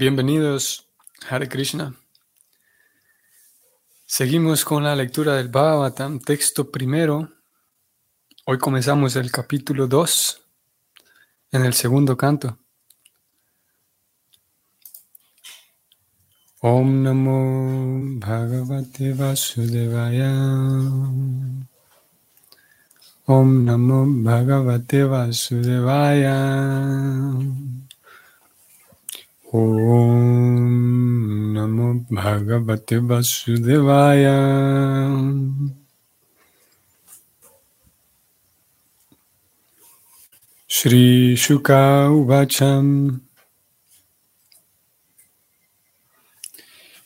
Bienvenidos, Hare Krishna. Seguimos con la lectura del Bhagavatam, texto primero. Hoy comenzamos el capítulo 2 en el segundo canto. Om Namo Bhagavate Vasudevaya. Om Namo Bhagavate Vasudevaya. Om Namo Bhagavate Vasudevaya. Shri Shuka Uvacham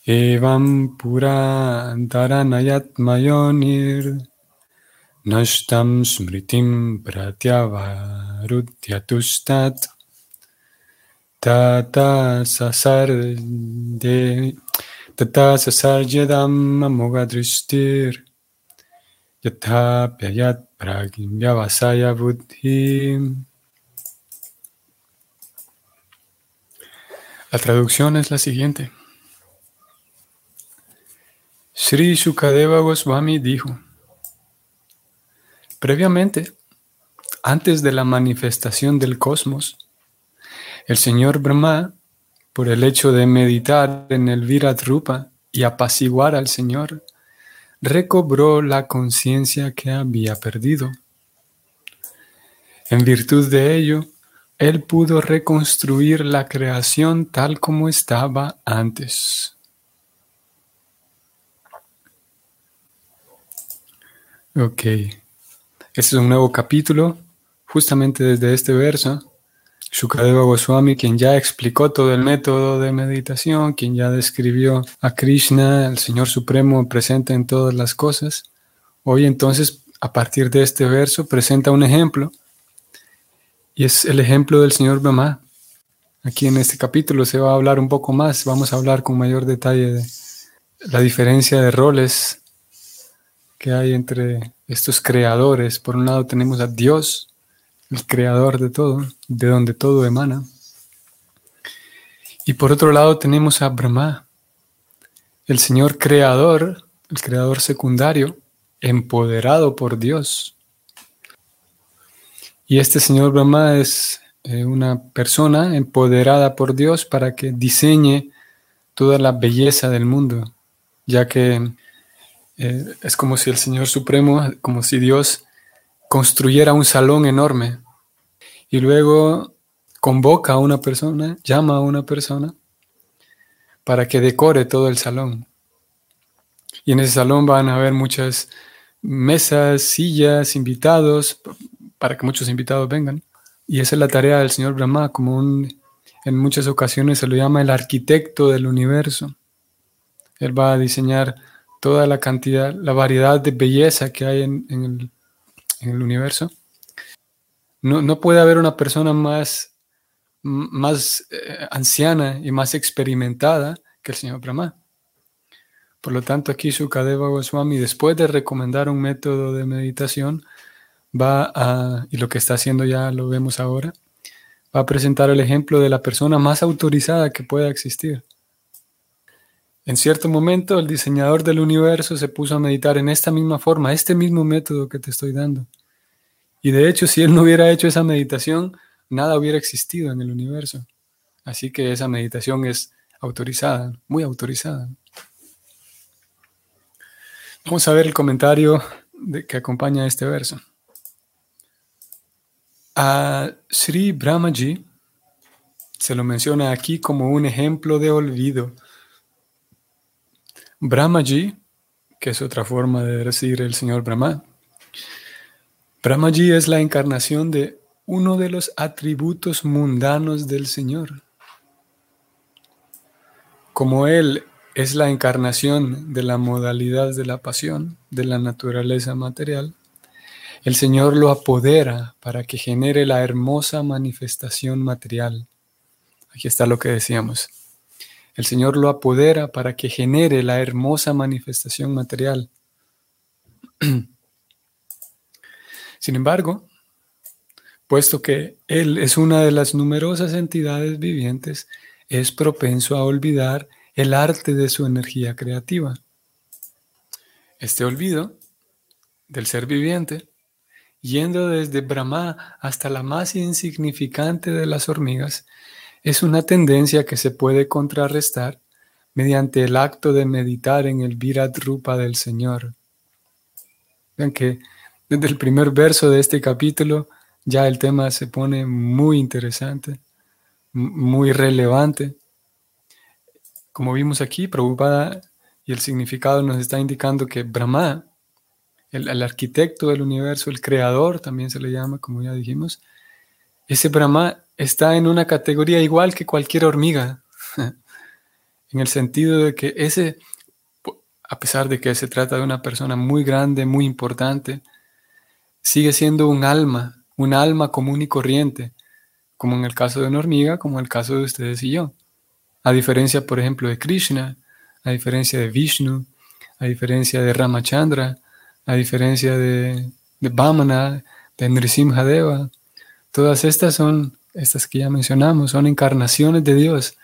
Evam Pura Mayonir Nashtam Smritim Pratyavaruddhyatustat Tata sasar de sasar yadam amogadristir Yatha pyayat pragyavasaya buddhi La traducción es la siguiente. Sri Sukadeva Goswami dijo, previamente, antes de la manifestación del cosmos, el señor Brahma, por el hecho de meditar en el Virat Rupa y apaciguar al Señor, recobró la conciencia que había perdido. En virtud de ello, él pudo reconstruir la creación tal como estaba antes. Ok, este es un nuevo capítulo, justamente desde este verso Shukadeva Goswami, quien ya explicó todo el método de meditación, quien ya describió a Krishna, el Señor Supremo presente en todas las cosas. Hoy entonces, a partir de este verso, presenta un ejemplo, y es el ejemplo del Señor Brahma. Aquí en este capítulo se va a hablar un poco más, vamos a hablar con mayor detalle de la diferencia de roles que hay entre estos creadores. Por un lado tenemos a Dios, el creador de todo, de donde todo emana. Y por otro lado tenemos a Brahma, el Señor creador, el creador secundario, empoderado por Dios. Y este Señor Brahma es eh, una persona empoderada por Dios para que diseñe toda la belleza del mundo, ya que eh, es como si el Señor Supremo, como si Dios construyera un salón enorme y luego convoca a una persona, llama a una persona para que decore todo el salón. Y en ese salón van a haber muchas mesas, sillas, invitados, para que muchos invitados vengan. Y esa es la tarea del señor Brahma, como en muchas ocasiones se lo llama el arquitecto del universo. Él va a diseñar toda la cantidad, la variedad de belleza que hay en, el, en el universo. No, no, puede haber una persona más, más eh, anciana y más experimentada que el señor Brahma. Por lo tanto, aquí Sukadeva Goswami, después de recomendar un método de meditación, va a, y lo que está haciendo ya lo vemos ahora, va a presentar el ejemplo de la persona más autorizada que pueda existir. En cierto momento, el diseñador del universo se puso a meditar en esta misma forma, este mismo método que te estoy dando. Y de hecho, si él no hubiera hecho esa meditación, nada hubiera existido en el universo. Así que esa meditación es autorizada, muy autorizada. Vamos a ver el comentario que acompaña este verso. A Sri Brahmaji se lo menciona aquí como un ejemplo de olvido. Brahmaji, que es otra forma de decir el señor Brahma, Brahmaji es la encarnación de uno de los atributos mundanos del Señor. Como Él es la encarnación de la modalidad de la pasión, de la naturaleza material, el Señor lo apodera para que genere la hermosa manifestación material. Aquí está lo que decíamos. El Señor lo apodera para que genere la hermosa manifestación material. Sin embargo, puesto que Él es una de las numerosas entidades vivientes, es propenso a olvidar el arte de su energía creativa. Este olvido del ser viviente, yendo desde Brahma hasta la más insignificante de las hormigas, es una tendencia que se puede contrarrestar mediante el acto de meditar en el Virat Rupa del Señor. Vean que desde el primer verso de este capítulo ya el tema se pone muy interesante, muy relevante. Como vimos aquí, Prabhupada y el significado nos está indicando que Brahma, el, arquitecto del universo, el creador, también se le llama, como ya dijimos, ese Brahma está en una categoría igual que cualquier hormiga, en el sentido de que ese, a pesar de que se trata de una persona muy grande, muy importante, sigue siendo un alma, un alma común y corriente, como en el caso de una hormiga, como en el caso de ustedes y yo. A diferencia, por ejemplo, de Krishna, a diferencia de Vishnu, a diferencia de Ramachandra, a diferencia de, de Vamana, de todas estas son, estas que ya mencionamos, son encarnaciones de Dios,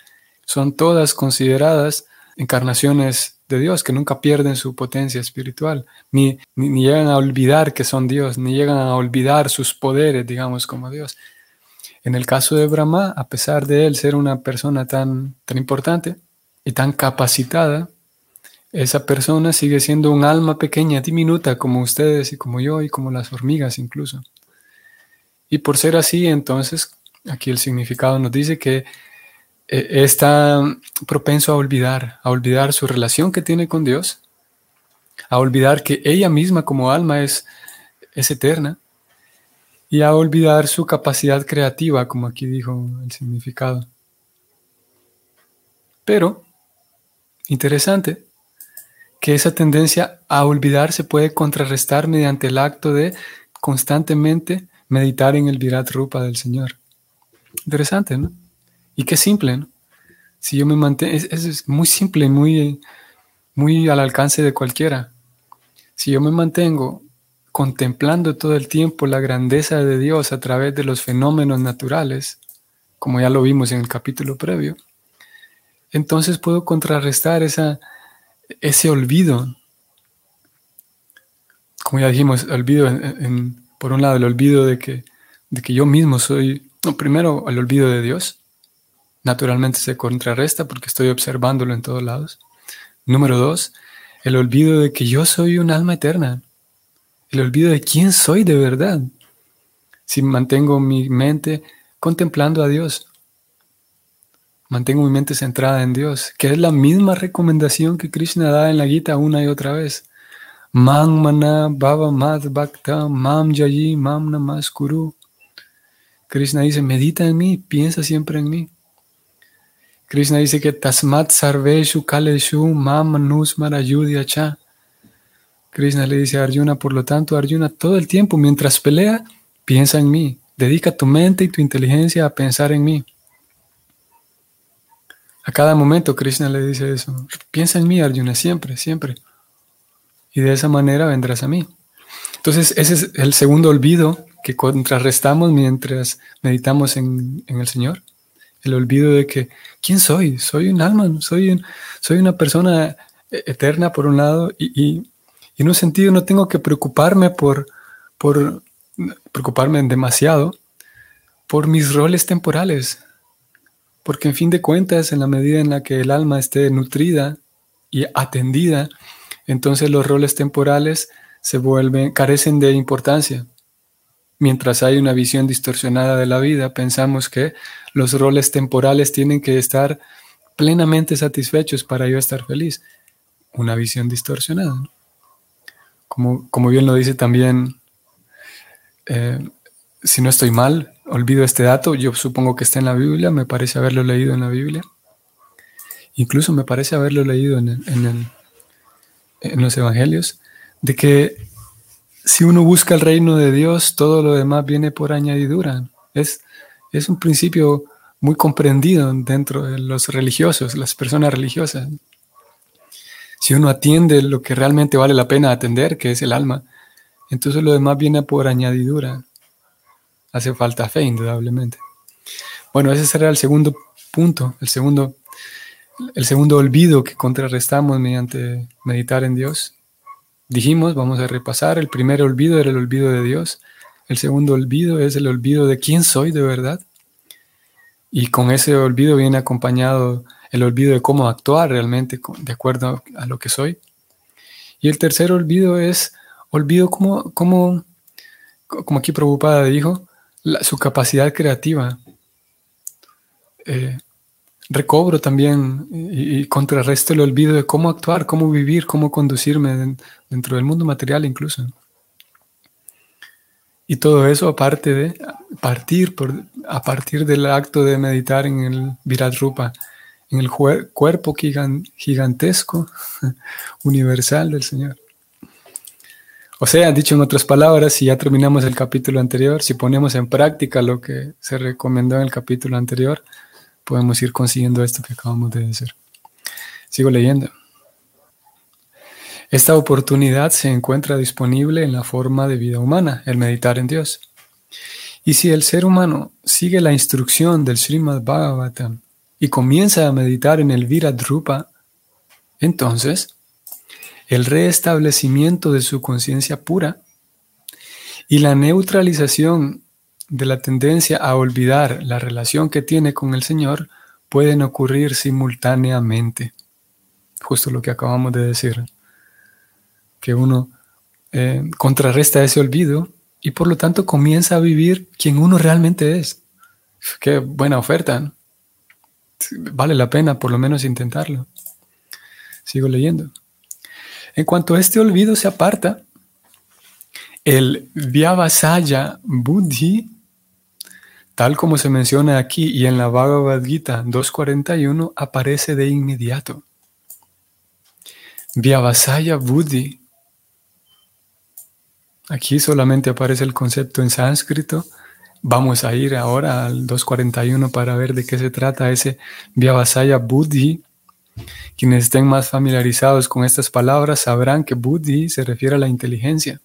son todas consideradas encarnaciones de Dios, que nunca pierden su potencia espiritual, ni, ni, llegan a olvidar que son Dios, ni llegan a olvidar sus poderes, digamos, como Dios. En el caso de Brahma, a pesar de él ser una persona tan, tan importante y tan capacitada, esa persona sigue siendo un alma pequeña, diminuta, como ustedes y como yo y como las hormigas incluso. Y por ser así, entonces, aquí el significado nos dice que eh, está propenso a olvidar, a olvidar su relación que tiene con Dios, a olvidar que ella misma como alma es, es eterna y a olvidar su capacidad creativa, como aquí dijo el significado. Pero, interesante, que esa tendencia a olvidar se puede contrarrestar mediante el acto de constantemente meditar en el Virat Rupa del Señor. Interesante, ¿no? Y qué simple, ¿no? Si yo me mantengo, es, es, muy simple, muy, muy al alcance de cualquiera. Si yo me mantengo contemplando todo el tiempo la grandeza de Dios a través de los fenómenos naturales, como ya lo vimos en el capítulo previo, entonces puedo contrarrestar esa, ese olvido. Como ya dijimos, olvido en, por un lado el olvido de que, de que yo mismo soy, no, primero el olvido de Dios, naturalmente se contrarresta porque estoy observándolo en todos lados. Número dos, el olvido de que yo soy un alma eterna. El olvido de quién soy de verdad. Si mantengo mi mente contemplando a Dios, mantengo mi mente centrada en Dios, que es la misma recomendación que Krishna da en la Gita una y otra vez. Mam mana bhava mad bhakta mam jayi mam namaskuru. Krishna dice, medita en mí, piensa siempre en mí. Krishna dice que Tasmat Sarveshu Kaleshu Mam Cha. Krishna le dice a Arjuna, por lo tanto, Arjuna, todo el tiempo mientras pelea, piensa en mí. Dedica tu mente y tu inteligencia a pensar en mí. A cada momento Krishna le dice eso. Piensa en mí, Arjuna, siempre, siempre. Y de esa manera vendrás a mí. Entonces, ese es el segundo olvido que contrarrestamos mientras meditamos en, en el Señor el olvido de que, ¿quién soy? Soy un alma, soy, soy una persona eterna por un lado y, en un sentido no tengo que preocuparme por, por preocuparme demasiado por mis roles temporales, porque en fin de cuentas, en la medida en la que el alma esté nutrida y atendida, entonces los roles temporales se vuelven, carecen de importancia. Mientras hay una visión distorsionada de la vida, pensamos que los roles temporales tienen que estar plenamente satisfechos para yo estar feliz. Una visión distorsionada. Como, como bien lo dice también, eh, si no estoy mal, olvido este dato, yo supongo que está en la Biblia, me parece haberlo leído en la Biblia. Incluso me parece haberlo leído en, en los Evangelios, de que si uno busca el reino de Dios, todo lo demás viene por añadidura. Es, es un principio muy comprendido dentro de los religiosos, las personas religiosas. Si uno atiende lo que realmente vale la pena atender, que es el alma, entonces lo demás viene por añadidura. Hace falta fe, indudablemente. Bueno, ese será el segundo punto, el segundo, el segundo olvido que contrarrestamos mediante meditar en Dios. Dijimos, vamos a repasar, el primer olvido era el olvido de Dios, el segundo olvido es el olvido de quién soy de verdad. Y con ese olvido viene acompañado el olvido de cómo actuar realmente de acuerdo a lo que soy. Y el tercer olvido es olvido como, como, como aquí preocupada dijo, su capacidad creativa. Eh, recobro también y, contrarresto el olvido de cómo actuar, cómo vivir, cómo conducirme dentro del mundo material incluso. Y todo eso aparte de partir por, a partir del acto de meditar en el Virat Rupa, en el cuerpo gigantesco, universal del Señor. O sea, dicho en otras palabras, si ya terminamos el capítulo anterior, si ponemos en práctica lo que se recomendó en el capítulo anterior, podemos ir consiguiendo esto que acabamos de decir. Sigo leyendo. Esta oportunidad se encuentra disponible en la forma de vida humana, el meditar en Dios. Y si el ser humano sigue la instrucción del Srimad Bhagavatam y comienza a meditar en el Viradrupa, entonces el restablecimiento de su conciencia pura y la neutralización de la tendencia a olvidar la relación que tiene con el Señor pueden ocurrir simultáneamente. Justo lo que acabamos de decir. Que uno eh, contrarresta ese olvido y por lo tanto comienza a vivir quien uno realmente es. Qué buena oferta. Vale la pena por lo menos intentarlo. Sigo leyendo. En cuanto a este olvido se aparta, el Vyavasaya Buddhi, tal como se menciona aquí y en la Bhagavad Gita 2.41, aparece de inmediato. Vyavasaya Buddhi. Aquí solamente aparece el concepto en sánscrito. Vamos a ir ahora al 2.41 para ver de qué se trata ese Vyavasaya Buddhi quienes estén más familiarizados con estas palabras sabrán que Buddhi se refiere a la inteligencia.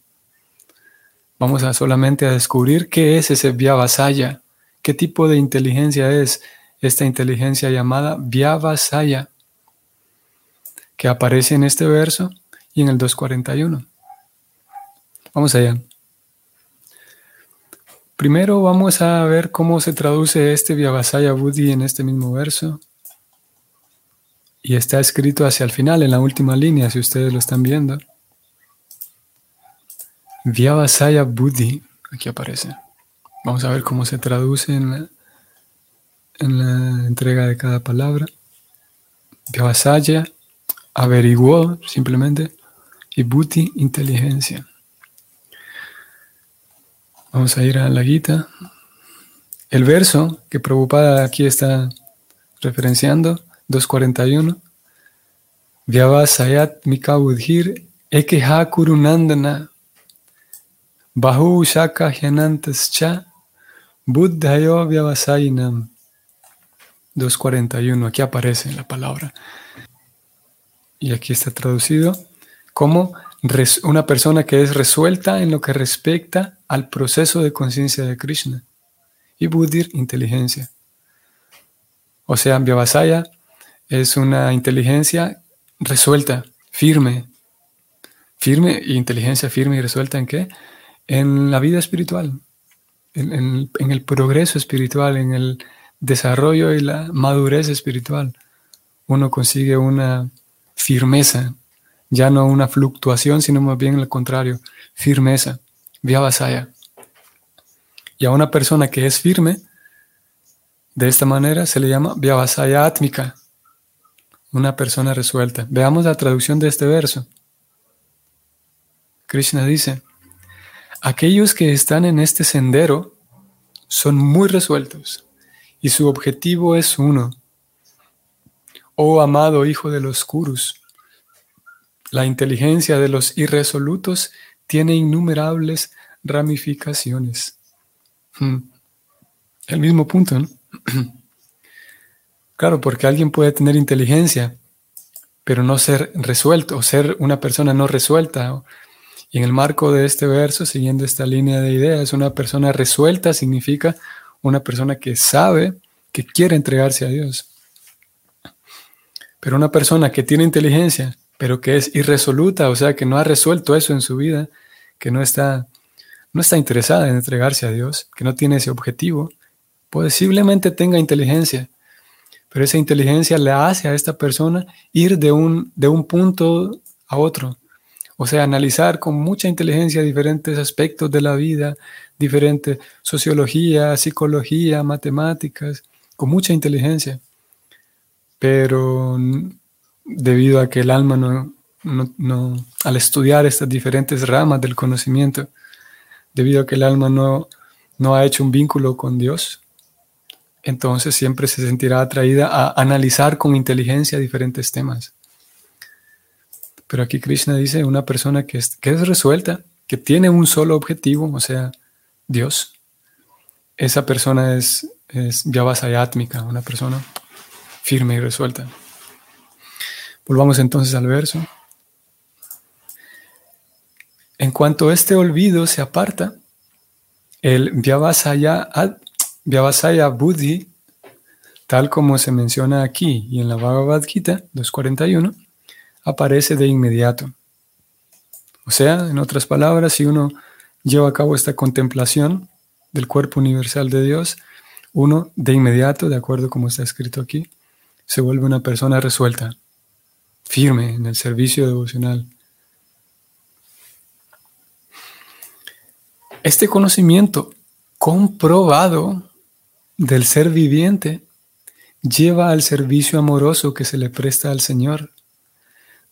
Vamos a solamente a descubrir qué es ese Vyavasaya, qué tipo de inteligencia es esta inteligencia llamada Vyavasaya, que aparece en este verso y en el 241. Vamos allá. Primero vamos a ver cómo se traduce este Vyavasaya Buddhi en este mismo verso. Y está escrito hacia el final, en la última línea, si ustedes lo están viendo. Vyavasaya Buddhi, aquí aparece. Vamos a ver cómo se traduce en la, en la entrega de cada palabra. Vyavasaya, averiguó simplemente, y Buddhi, inteligencia. Vamos a ir a la guita. El verso que Prabhupada aquí está referenciando 241. Vyavasayat Mikabudhir Ekeha Kurunandana Bahu Shaka Hyanantascha Buddhayo Vyavasayinam 241. Aquí aparece la palabra. Y aquí está traducido como una persona que es resuelta en lo que respecta al proceso de conciencia de Krishna. Y Buddhir, inteligencia. O sea, Vyavasaya es una inteligencia resuelta, firme. Firme inteligencia firme y resuelta en qué? En la vida espiritual, en, el progreso espiritual, en el desarrollo y la madurez espiritual. Uno consigue una firmeza, ya no una fluctuación, sino más bien al contrario, firmeza, vyavasaya. Y a una persona que es firme, de esta manera se le llama vyavasaya átmica, una persona resuelta. Veamos la traducción de este verso. Krishna dice, aquellos que están en este sendero son muy resueltos y su objetivo es uno. Oh amado hijo de los Kurus, la inteligencia de los irresolutos tiene innumerables ramificaciones. Hmm. El mismo punto, ¿no? Claro, porque alguien puede tener inteligencia, pero no ser resuelto, o ser una persona no resuelta. Y en el marco de este verso, siguiendo esta línea de ideas, una persona resuelta significa una persona que sabe que quiere entregarse a Dios. Pero una persona que tiene inteligencia, pero que es irresoluta, o sea, que no ha resuelto eso en su vida, que no está, no está interesada en entregarse a Dios, que no tiene ese objetivo, posiblemente tenga inteligencia, pero esa inteligencia le hace a esta persona ir de un, de un punto a otro. O sea, analizar con mucha inteligencia diferentes aspectos de la vida, diferente sociología, psicología, matemáticas, con mucha inteligencia. Pero debido a que el alma no, no, al estudiar estas diferentes ramas del conocimiento, debido a que el alma no, no ha hecho un vínculo con Dios, entonces siempre se sentirá atraída a analizar con inteligencia diferentes temas. Pero aquí Krishna dice una persona que es, que es resuelta, que tiene un solo objetivo, o sea, Dios. Esa persona es, es Vyavasayatmika, una persona firme y resuelta. Volvamos entonces al verso. En cuanto este olvido se aparta, el Vyavasaya, Vyavasaya Buddhi, tal como se menciona aquí y en la Bhagavad Gita 241, aparece de inmediato. O sea, en otras palabras, si uno lleva a cabo esta contemplación del cuerpo universal de Dios, uno de inmediato, de acuerdo como está escrito aquí, se vuelve una persona resuelta, firme en el servicio devocional. Este conocimiento comprobado del ser viviente lleva al servicio amoroso que se le presta al Señor,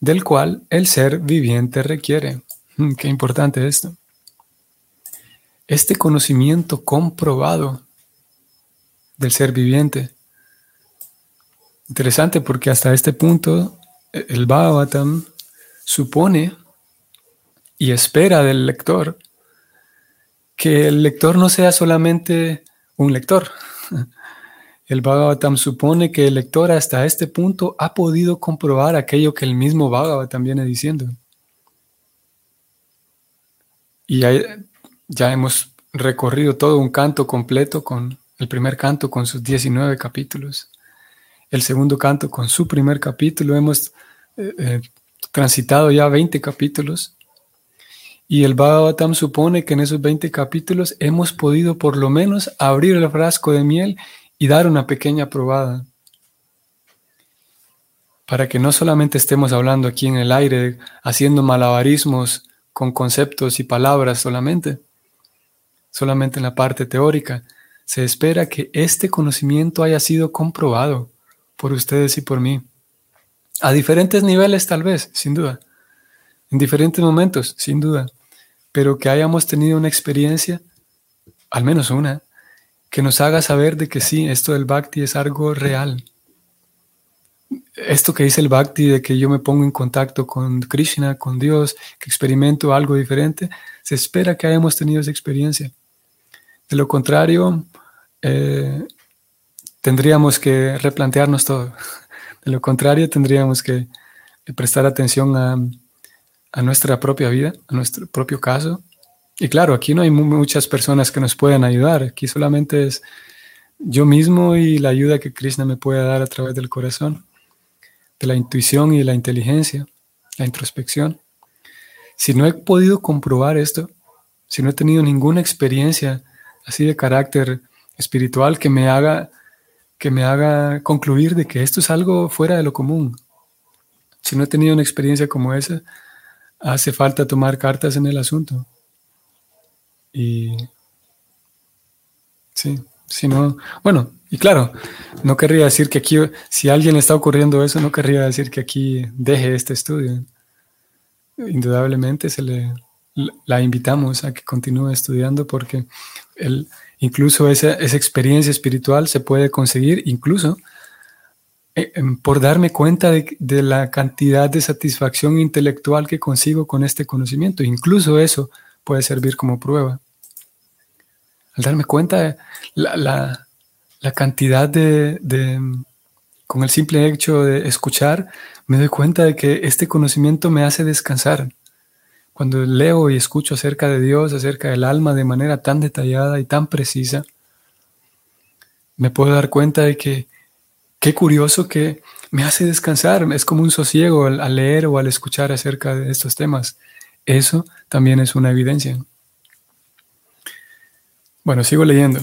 del cual el ser viviente requiere. Mm, qué importante esto. Este conocimiento comprobado del ser viviente. Interesante porque hasta este punto e, el Bhagavatam supone y espera del lector que el lector no sea solamente un lector. El Bhagavatam supone que el lector hasta este punto ha podido comprobar aquello que el mismo Bhagavatam viene diciendo. Y ya, hemos recorrido todo un canto completo con el primer canto con sus 19 capítulos, el segundo canto con su primer capítulo, hemos eh, eh, transitado ya 20 capítulos. Y el Bhagavatam supone que en esos 20 capítulos hemos podido por lo menos abrir el frasco de miel y dar una pequeña probada. Para que no solamente estemos hablando aquí en el aire, haciendo malabarismos con conceptos y palabras solamente, solamente en la parte teórica, se espera que este conocimiento haya sido comprobado por ustedes y por mí. A diferentes niveles tal vez, sin duda. En diferentes momentos, sin duda pero que hayamos tenido una experiencia, al menos una, que nos haga saber de que sí, esto del bhakti es algo real. Esto que dice el bhakti de que yo me pongo en contacto con Krishna, con Dios, que experimento algo diferente, se espera que hayamos tenido esa experiencia. De lo contrario, eh, tendríamos que replantearnos todo. De lo contrario, tendríamos que prestar atención a, a nuestra propia vida, a nuestro propio caso. Y claro, aquí no hay muchas personas que nos puedan ayudar, aquí solamente es yo mismo y la ayuda que Krishna me puede dar a través del corazón, de la intuición y la inteligencia, la introspección. Si no he podido comprobar esto, si no he tenido ninguna experiencia así de carácter espiritual que me haga que me haga concluir de que esto es algo fuera de lo común. Si no he tenido una experiencia como esa, hace falta tomar cartas en el asunto. Y sí, si no, bueno, y claro, no querría decir que aquí, si alguien está ocurriendo eso, no querría decir que aquí deje este estudio. Indudablemente se le, la invitamos a que continúe estudiando porque el, incluso esa, esa experiencia espiritual se puede conseguir incluso eh, em, por darme cuenta de, la cantidad de satisfacción intelectual que consigo con este conocimiento. Incluso eso puede servir como prueba. Al darme cuenta de la, cantidad de, con el simple hecho de escuchar, me doy cuenta de que este conocimiento me hace descansar. Cuando leo y escucho acerca de Dios, acerca del alma de manera tan detallada y tan precisa, me puedo dar cuenta de que qué curioso que me hace descansar, es como un sosiego al, leer o al escuchar acerca de estos temas. Eso también es una evidencia. Bueno, sigo leyendo.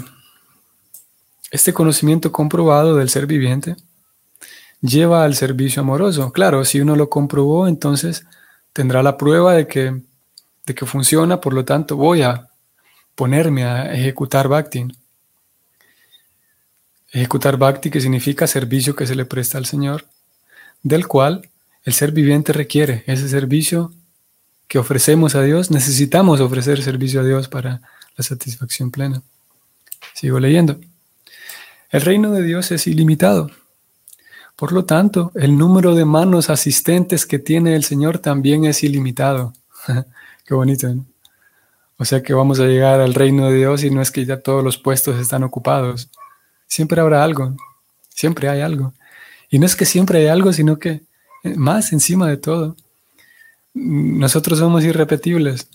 Este conocimiento comprobado del ser viviente lleva al servicio amoroso. Claro, si uno lo comprobó, entonces tendrá la prueba de que, de que funciona, por lo tanto voy a ponerme a ejecutar bhakti. Ejecutar bhakti, que significa servicio que se le presta al Señor, del cual el ser viviente requiere ese servicio que ofrecemos a Dios. Necesitamos ofrecer servicio a Dios para la satisfacción plena. Sigo leyendo. El reino de Dios es ilimitado. Por lo tanto, el número de manos asistentes que tiene el Señor también es ilimitado. Qué bonito, ¿no? O sea que vamos a llegar al reino de Dios y no es que ya todos los puestos están ocupados. Siempre habrá algo, siempre hay algo. Y no es que siempre hay algo, sino que eh, más encima de todo. Nosotros somos irrepetibles.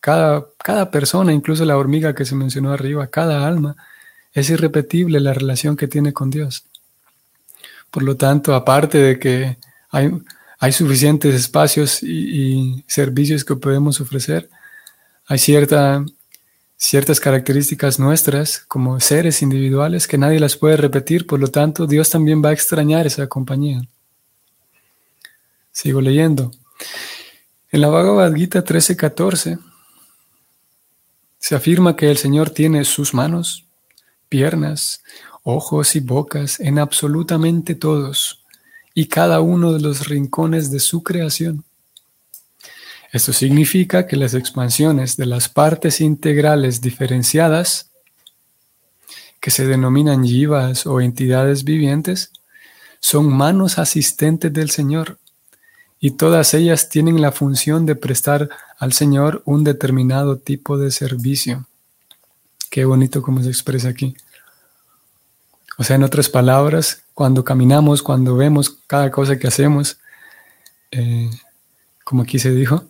Cada, cada persona, incluso la hormiga que se mencionó arriba, cada alma, es irrepetible la relación que tiene con Dios. Por lo tanto, aparte de que hay, hay suficientes espacios y, servicios que podemos ofrecer, hay cierta, ciertas características nuestras como seres individuales que nadie las puede repetir, por lo tanto Dios también va a extrañar esa compañía. Sigo leyendo. En la Bhagavad Gita 13:14 se afirma que el Señor tiene sus manos, piernas, ojos y bocas en absolutamente todos y cada uno de los rincones de su creación. Esto significa que las expansiones de las partes integrales diferenciadas, que se denominan yivas o entidades vivientes, son manos asistentes del Señor y todas ellas tienen la función de prestar al Señor un determinado tipo de servicio. Qué bonito como se expresa aquí. O sea, en otras palabras, cuando caminamos, cuando vemos cada cosa que hacemos, eh, como aquí se dijo,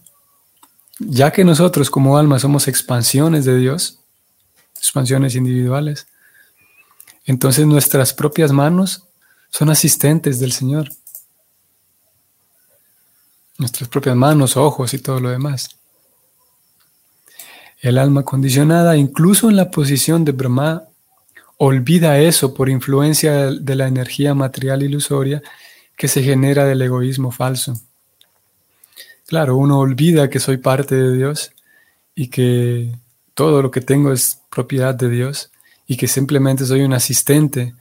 ya que nosotros como alma somos expansiones de Dios, expansiones individuales, entonces nuestras propias manos son asistentes del Señor. Nuestras propias manos, ojos y todo lo demás. El alma condicionada, incluso en la posición de Brahma, olvida eso por influencia de la energía material ilusoria que se genera del egoísmo falso. Claro, uno olvida que soy parte de Dios y que todo lo que tengo es propiedad de Dios y que simplemente soy un asistente,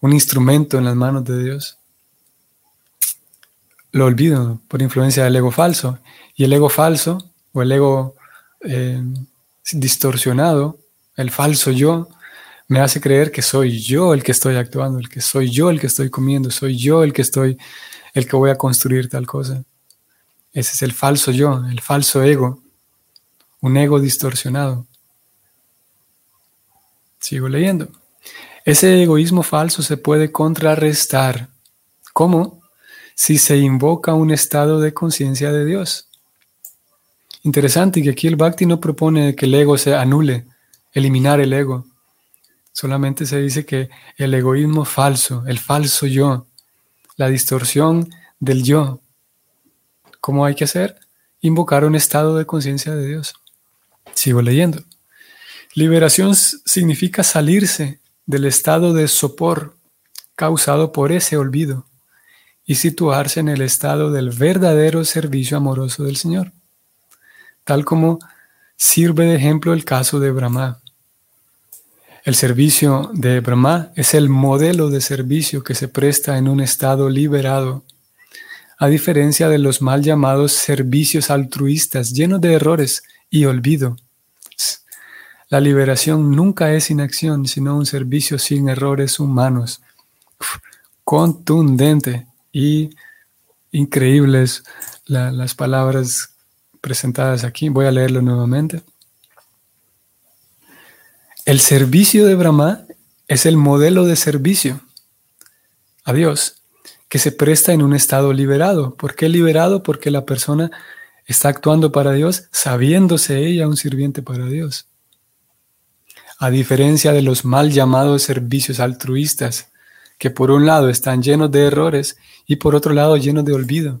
un instrumento en las manos de Dios. Lo olvido por influencia del ego falso. Y el ego falso o el ego eh, distorsionado, el falso yo, me hace creer que soy yo el que estoy actuando, el que soy yo el que estoy comiendo, soy yo el que estoy, el que voy a construir tal cosa. Ese es el falso yo, el falso ego, un ego distorsionado. Sigo leyendo. Ese egoísmo falso se puede contrarrestar. ¿Cómo? Si se invoca un estado de conciencia de Dios. Interesante que aquí el Bhakti no propone que el ego se anule, eliminar el ego. Solamente se dice que el egoísmo falso, el falso yo, la distorsión del yo. ¿Cómo hay que hacer? Invocar un estado de conciencia de Dios. Sigo leyendo. Liberación significa salirse del estado de sopor causado por ese olvido y situarse en el estado del verdadero servicio amoroso del Señor, tal como sirve de ejemplo el caso de Brahma. El servicio de Brahma es el modelo de servicio que se presta en un estado liberado, a diferencia de los mal llamados servicios altruistas llenos de errores y olvido. La liberación nunca es inacción, sino un servicio sin errores humanos. contundente y increíbles las palabras presentadas aquí. Voy a leerlo nuevamente. El servicio de Brahma es el modelo de servicio a Dios que se presta en un estado liberado. ¿Por qué liberado? Porque la persona está actuando para Dios sabiéndose ella un sirviente para Dios. a diferencia de los mal llamados servicios altruistas, que por un lado están llenos de errores y por otro lado llenos de olvido.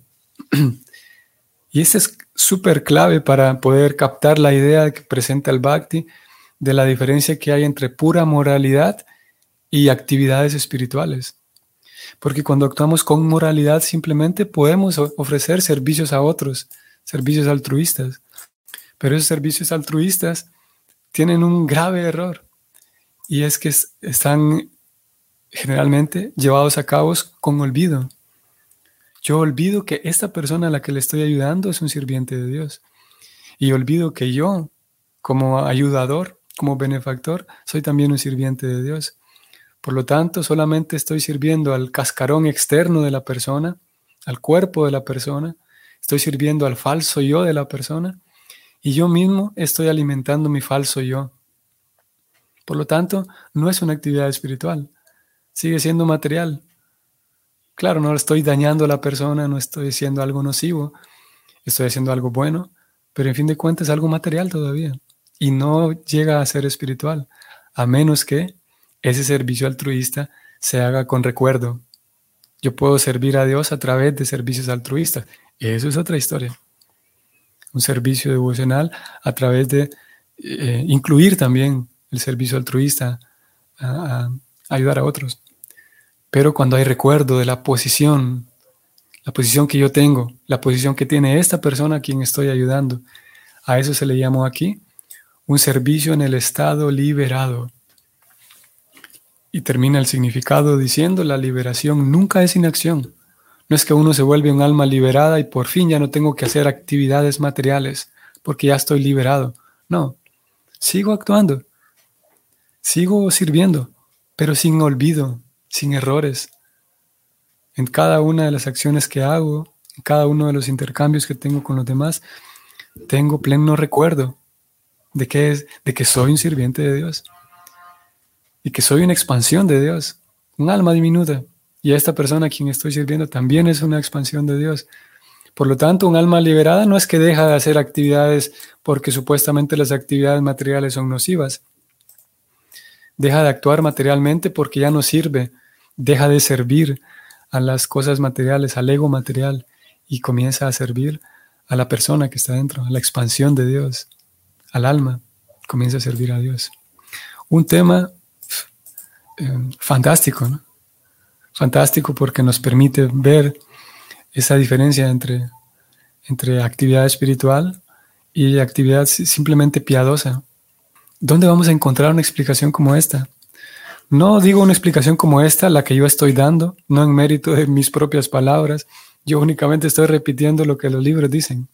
y esto es súper clave para poder captar la idea que presenta el Bhakti de la diferencia que hay entre pura moralidad y actividades espirituales. Porque cuando actuamos con moralidad simplemente podemos ofrecer servicios a otros, servicios altruistas. Pero esos servicios altruistas tienen un grave error y es que están generalmente llevados a cabo con olvido. Yo olvido que esta persona a la que le estoy ayudando es un sirviente de Dios. Y olvido que yo, como ayudador, como benefactor, soy también un sirviente de Dios. Por lo tanto, solamente estoy sirviendo al cascarón externo de la persona, al cuerpo de la persona, estoy sirviendo al falso yo de la persona y yo mismo estoy alimentando mi falso yo. Por lo tanto, no es una actividad espiritual, sigue siendo material. Claro, no estoy dañando a la persona, no estoy haciendo algo nocivo, estoy haciendo algo bueno, pero en fin de cuentas es algo material todavía y no llega a ser espiritual, a menos que ese servicio altruista se haga con recuerdo. Yo puedo servir a Dios a través de servicios altruistas. Eso es otra historia. Un servicio devocional a través de eh, incluir también el servicio altruista a ayudar a otros. Pero cuando hay recuerdo de la posición, la posición que yo tengo, la posición que tiene esta persona a quien estoy ayudando, a eso se le llamó aquí un servicio en el estado liberado. Y termina el significado diciendo, la liberación nunca es inacción. No es que uno se vuelve un alma liberada y por fin ya no tengo que hacer actividades materiales porque ya estoy liberado. No, sigo actuando, sigo sirviendo, pero sin olvido, sin errores. En cada una de las acciones que hago, en cada uno de los intercambios que tengo con los demás, tengo pleno recuerdo de que, es, de que soy un sirviente de Dios y que soy una expansión de Dios, un alma diminuta. Y esta persona a quien estoy sirviendo también es una expansión de Dios. Por lo tanto, un alma liberada no es que deja de hacer actividades porque supuestamente las actividades materiales son nocivas. Deja de actuar materialmente porque ya no sirve deja de servir a las cosas materiales, al ego material, y comienza a servir a la persona que está dentro, a la expansión de Dios, al alma, comienza a servir a Dios. Un tema eh, fantástico. Fantástico porque nos permite ver esa diferencia entre, entre actividad espiritual y actividad simplemente piadosa. ¿Dónde vamos a encontrar una explicación como esta? No digo una explicación como esta, la que yo estoy dando, no en mérito de mis propias palabras. Yo únicamente estoy repitiendo lo que los libros dicen.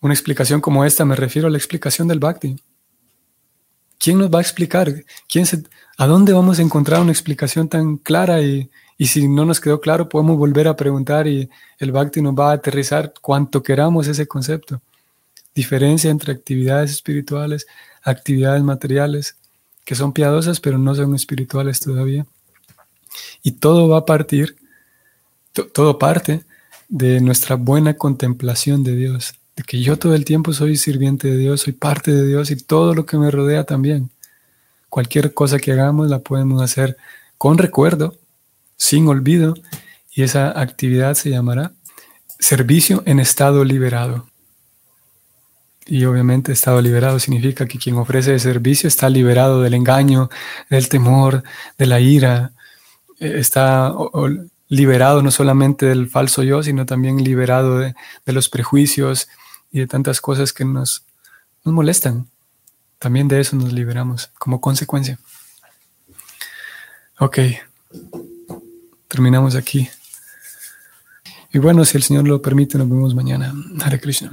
Una explicación como esta me refiero a la explicación del Bhakti. ¿Quién nos va a explicar? ¿Quién ¿A dónde vamos a encontrar una explicación tan clara? Y, y si no nos quedó claro, podemos volver a preguntar y el Bhakti nos va a aterrizar cuanto queramos ese concepto. Diferencia entre actividades espirituales, actividades materiales que son piadosas pero no son espirituales todavía. Y todo va a partir, todo parte de nuestra buena contemplación de Dios, de que yo todo el tiempo soy sirviente de Dios, soy parte de Dios y todo lo que me rodea también. Cualquier cosa que hagamos la podemos hacer con recuerdo, sin olvido, y esa actividad se llamará servicio en estado liberado. Y obviamente estado liberado significa que quien ofrece el servicio está liberado del engaño, del temor, de la ira, eh, está liberado no solamente del falso yo, sino también liberado de, los prejuicios y de tantas cosas que nos, nos molestan. También de eso nos liberamos como consecuencia. Ok, terminamos aquí. Y bueno, si el Señor lo permite, nos vemos mañana. Hare Krishna.